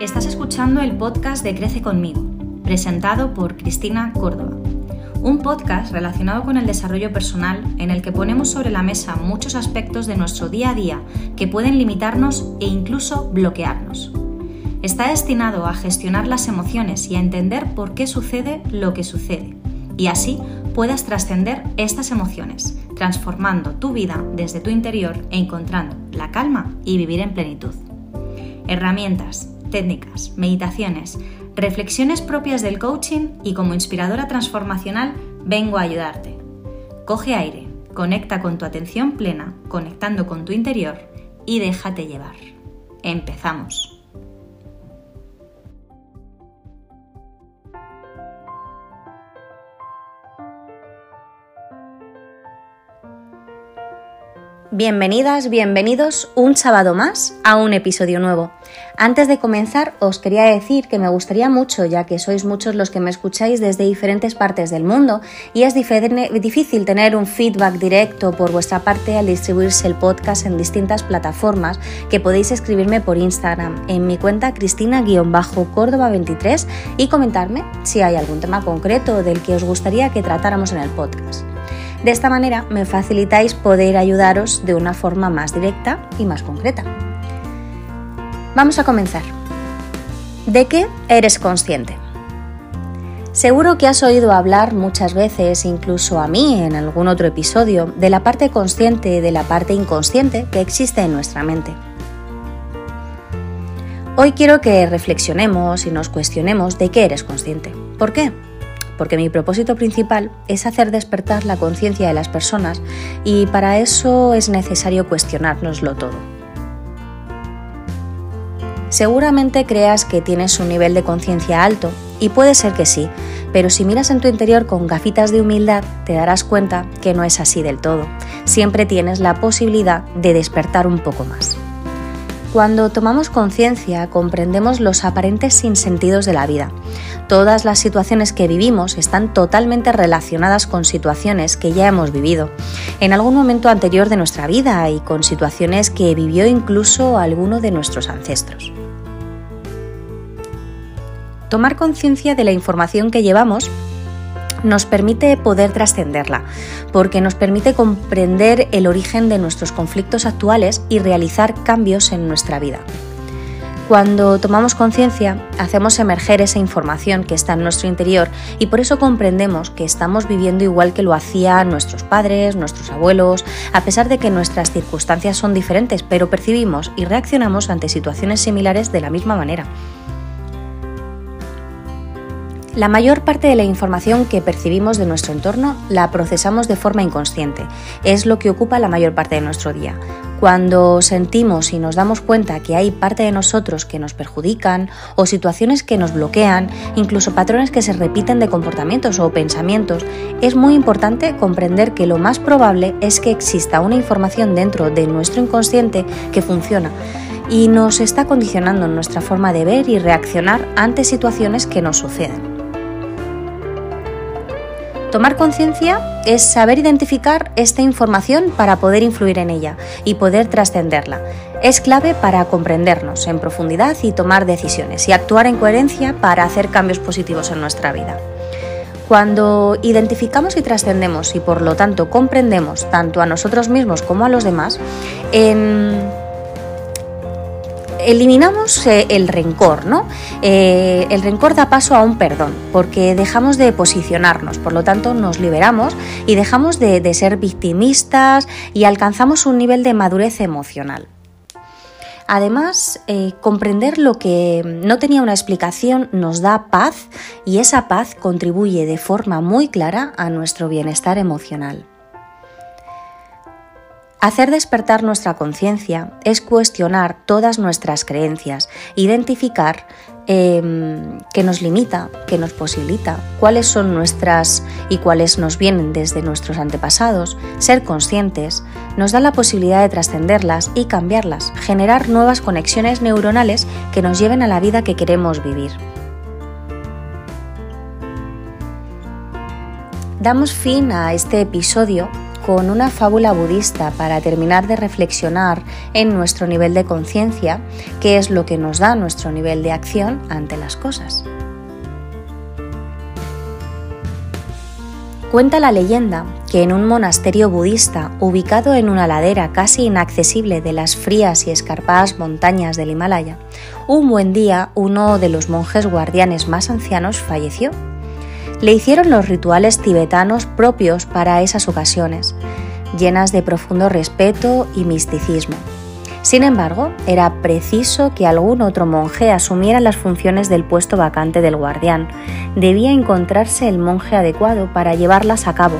Estás escuchando el podcast de Crece conmigo, presentado por Cristina Córdoba. Un podcast relacionado con el desarrollo personal en el que ponemos sobre la mesa muchos aspectos de nuestro día a día que pueden limitarnos e incluso bloquearnos. Está destinado a gestionar las emociones y a entender por qué sucede lo que sucede, y así puedas trascender estas emociones, transformando tu vida desde tu interior e encontrando la calma y vivir en plenitud. Herramientas, técnicas, meditaciones, reflexiones propias del coaching y como inspiradora transformacional vengo a ayudarte. Coge aire, conecta con tu atención plena, conectando con tu interior y déjate llevar. Empezamos. Bienvenidas, bienvenidos un sábado más a un episodio nuevo. Antes de comenzar, os quería decir que me gustaría mucho, ya que sois muchos los que me escucháis desde diferentes partes del mundo y es difícil tener un feedback directo por vuestra parte al distribuirse el podcast en distintas plataformas, que podéis escribirme por Instagram en mi cuenta cristina-córdoba23 y comentarme si hay algún tema concreto del que os gustaría que tratáramos en el podcast. De esta manera me facilitáis poder ayudaros de una forma más directa y más concreta. Vamos a comenzar. ¿De qué eres consciente? Seguro que has oído hablar muchas veces, incluso a mí en algún otro episodio, de la parte consciente y de la parte inconsciente que existe en nuestra mente. Hoy quiero que reflexionemos y nos cuestionemos de qué eres consciente. ¿Por qué? Porque mi propósito principal es hacer despertar la conciencia de las personas y para eso es necesario cuestionárnoslo todo. Seguramente creas que tienes un nivel de conciencia alto y puede ser que sí, pero si miras en tu interior con gafitas de humildad te darás cuenta que no es así del todo. Siempre tienes la posibilidad de despertar un poco más. Cuando tomamos conciencia comprendemos los aparentes sinsentidos de la vida. Todas las situaciones que vivimos están totalmente relacionadas con situaciones que ya hemos vivido en algún momento anterior de nuestra vida y con situaciones que vivió incluso alguno de nuestros ancestros. Tomar conciencia de la información que llevamos nos permite poder trascenderla, porque nos permite comprender el origen de nuestros conflictos actuales y realizar cambios en nuestra vida. Cuando tomamos conciencia, hacemos emerger esa información que está en nuestro interior y por eso comprendemos que estamos viviendo igual que lo hacían nuestros padres, nuestros abuelos, a pesar de que nuestras circunstancias son diferentes, pero percibimos y reaccionamos ante situaciones similares de la misma manera. La mayor parte de la información que percibimos de nuestro entorno la procesamos de forma inconsciente. Es lo que ocupa la mayor parte de nuestro día. Cuando sentimos y nos damos cuenta que hay parte de nosotros que nos perjudican o situaciones que nos bloquean, incluso patrones que se repiten de comportamientos o pensamientos, es muy importante comprender que lo más probable es que exista una información dentro de nuestro inconsciente que funciona y nos está condicionando nuestra forma de ver y reaccionar ante situaciones que nos suceden. Tomar conciencia es saber identificar esta información para poder influir en ella y poder trascenderla. Es clave para comprendernos en profundidad y tomar decisiones y actuar en coherencia para hacer cambios positivos en nuestra vida. Cuando identificamos y trascendemos y por lo tanto comprendemos tanto a nosotros mismos como a los demás, en eliminamos eh, el rencor, ¿no? Eh, el rencor da paso a un perdón, porque dejamos de posicionarnos, por lo tanto nos liberamos y dejamos de, ser victimistas y alcanzamos un nivel de madurez emocional. Además, eh, comprender lo que no tenía una explicación nos da paz y esa paz contribuye de forma muy clara a nuestro bienestar emocional. Hacer despertar nuestra conciencia es cuestionar todas nuestras creencias, identificar em, qué nos limita, qué nos posibilita, cuáles son nuestras y cuáles nos vienen desde nuestros antepasados, ser conscientes, nos da la posibilidad de trascenderlas y cambiarlas, generar nuevas conexiones neuronales que nos lleven a la vida que queremos vivir. Damos fin a este episodio con una fábula budista para terminar de reflexionar en nuestro nivel de conciencia, que es lo que nos da nuestro nivel de acción ante las cosas. Cuenta la leyenda que en un monasterio budista ubicado en una ladera casi inaccesible de las frías y escarpadas montañas del Himalaya, un buen día uno de los monjes guardianes más ancianos falleció. Le hicieron los rituales tibetanos propios para esas ocasiones, llenas de profundo respeto y misticismo. Sin embargo, era preciso que algún otro monje asumiera las funciones del puesto vacante del guardián. Debía encontrarse el monje adecuado para llevarlas a cabo.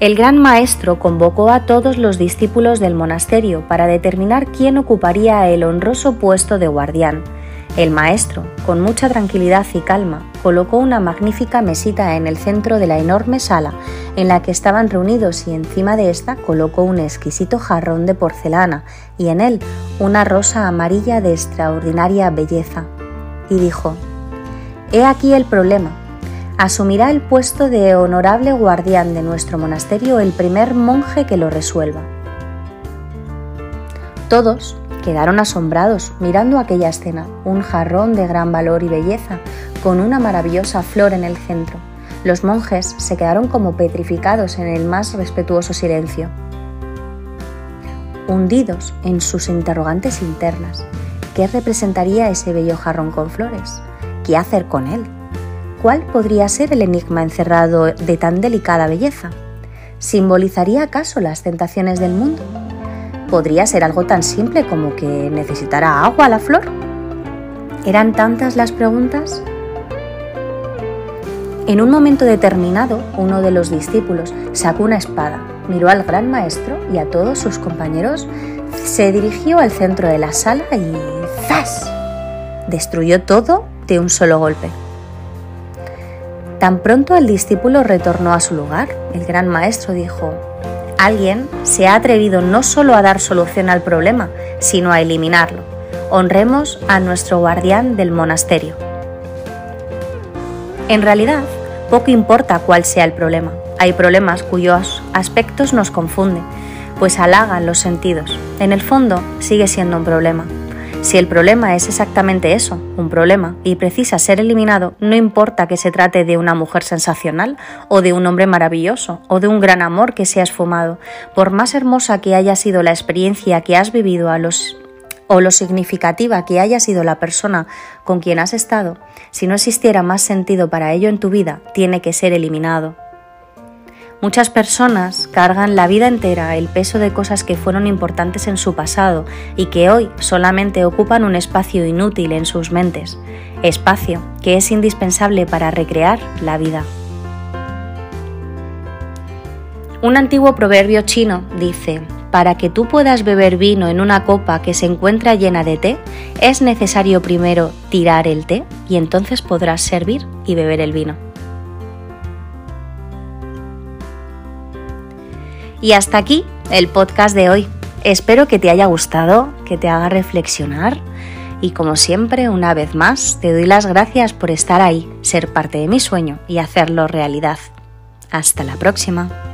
El gran maestro convocó a todos los discípulos del monasterio para determinar quién ocuparía el honroso puesto de guardián. El maestro, con mucha tranquilidad y calma, colocó una magnífica mesita en el centro de la enorme sala en la que estaban reunidos y encima de esta colocó un exquisito jarrón de porcelana y en él una rosa amarilla de extraordinaria belleza. Y dijo, He aquí el problema. Asumirá el puesto de honorable guardián de nuestro monasterio el primer monje que lo resuelva. Todos, Quedaron asombrados mirando aquella escena, un jarrón de gran valor y belleza, con una maravillosa flor en el centro. Los monjes se quedaron como petrificados en el más respetuoso silencio, hundidos en sus interrogantes internas. ¿Qué representaría ese bello jarrón con flores? ¿Qué hacer con él? ¿Cuál podría ser el enigma encerrado de tan delicada belleza? ¿Simbolizaría acaso las tentaciones del mundo? Podría ser algo tan simple como que necesitara agua la flor. ¿Eran tantas las preguntas? En un momento determinado, uno de los discípulos sacó una espada, miró al gran maestro y a todos sus compañeros, se dirigió al centro de la sala y ¡zas! destruyó todo de un solo golpe. Tan pronto el discípulo retornó a su lugar, el gran maestro dijo, alguien se ha atrevido no solo a dar solución al problema, sino a eliminarlo. Honremos a nuestro guardián del monasterio. En realidad, poco importa cuál sea el problema. Hay problemas cuyos aspectos nos confunden, pues halagan los sentidos. En el fondo, sigue siendo un problema. Si el problema es exactamente eso, un problema, y precisa ser eliminado, no importa que se trate de una mujer sensacional, o de un hombre maravilloso, o de un gran amor que se ha esfumado, por más hermosa que haya sido la experiencia que has vivido a los o lo significativa que haya sido la persona con quien has estado, si no existiera más sentido para ello en tu vida, tiene que ser eliminado. Muchas personas cargan la vida entera el peso de cosas que fueron importantes en su pasado y que hoy solamente ocupan un espacio inútil en sus mentes, espacio que es indispensable para recrear la vida. Un antiguo proverbio chino dice, para que tú puedas beber vino en una copa que se encuentra llena de té, es necesario primero tirar el té y entonces podrás servir y beber el vino. Y hasta aquí el podcast de hoy. Espero que te haya gustado, que te haga reflexionar y como siempre, una vez más, te doy las gracias por estar ahí, ser parte de mi sueño y hacerlo realidad. Hasta la próxima.